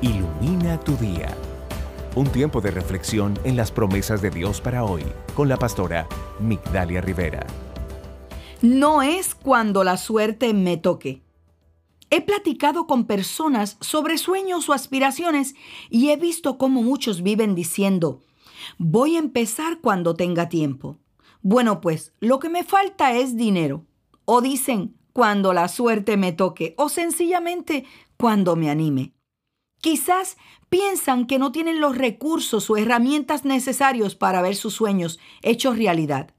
Ilumina tu día. Un tiempo de reflexión en las promesas de Dios para hoy con la pastora Migdalia Rivera. No es cuando la suerte me toque. He platicado con personas sobre sueños o aspiraciones y he visto cómo muchos viven diciendo, voy a empezar cuando tenga tiempo. Bueno, pues lo que me falta es dinero. O dicen, cuando la suerte me toque o sencillamente cuando me anime. Quizás piensan que no tienen los recursos o herramientas necesarios para ver sus sueños hechos realidad.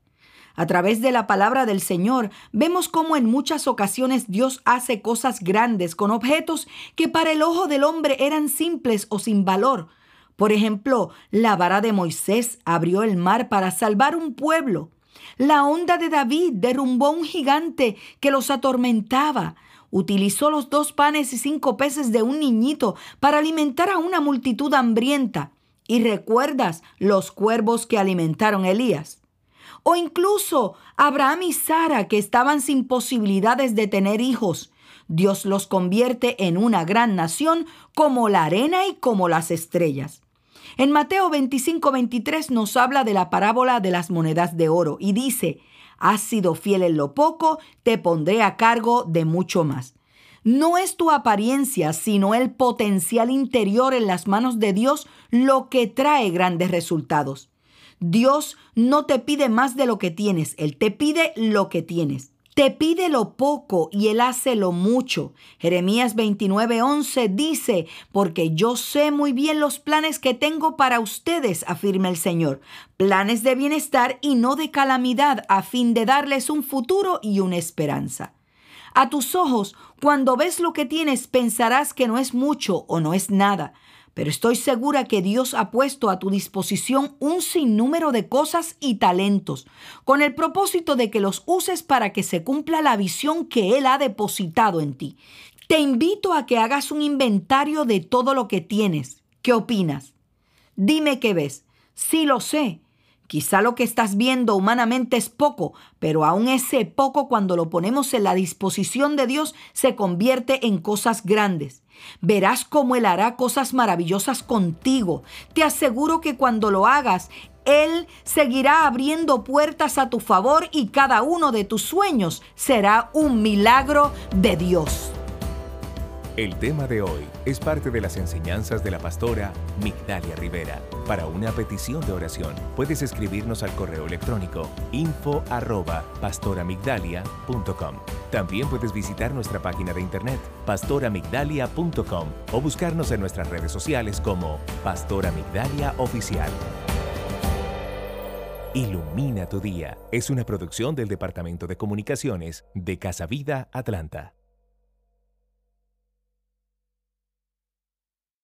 A través de la palabra del Señor vemos cómo en muchas ocasiones Dios hace cosas grandes con objetos que para el ojo del hombre eran simples o sin valor. Por ejemplo, la vara de Moisés abrió el mar para salvar un pueblo. La onda de David derrumbó un gigante que los atormentaba. Utilizó los dos panes y cinco peces de un niñito para alimentar a una multitud hambrienta. ¿Y recuerdas los cuervos que alimentaron a Elías? O incluso Abraham y Sara que estaban sin posibilidades de tener hijos. Dios los convierte en una gran nación como la arena y como las estrellas. En Mateo 25, 23 nos habla de la parábola de las monedas de oro y dice, Has sido fiel en lo poco, te pondré a cargo de mucho más. No es tu apariencia, sino el potencial interior en las manos de Dios lo que trae grandes resultados. Dios no te pide más de lo que tienes, Él te pide lo que tienes. Te pide lo poco y Él hace lo mucho. Jeremías 29:11 dice, porque yo sé muy bien los planes que tengo para ustedes, afirma el Señor, planes de bienestar y no de calamidad, a fin de darles un futuro y una esperanza. A tus ojos, cuando ves lo que tienes, pensarás que no es mucho o no es nada pero estoy segura que Dios ha puesto a tu disposición un sinnúmero de cosas y talentos, con el propósito de que los uses para que se cumpla la visión que Él ha depositado en ti. Te invito a que hagas un inventario de todo lo que tienes. ¿Qué opinas? Dime qué ves. Sí lo sé. Quizá lo que estás viendo humanamente es poco, pero aún ese poco cuando lo ponemos en la disposición de Dios se convierte en cosas grandes. Verás cómo Él hará cosas maravillosas contigo. Te aseguro que cuando lo hagas, Él seguirá abriendo puertas a tu favor y cada uno de tus sueños será un milagro de Dios. El tema de hoy es parte de las enseñanzas de la pastora Migdalia Rivera. Para una petición de oración, puedes escribirnos al correo electrónico info arroba. También puedes visitar nuestra página de internet pastoramigdalia.com o buscarnos en nuestras redes sociales como Pastora Migdalia Oficial. Ilumina tu día es una producción del Departamento de Comunicaciones de Casa Vida Atlanta.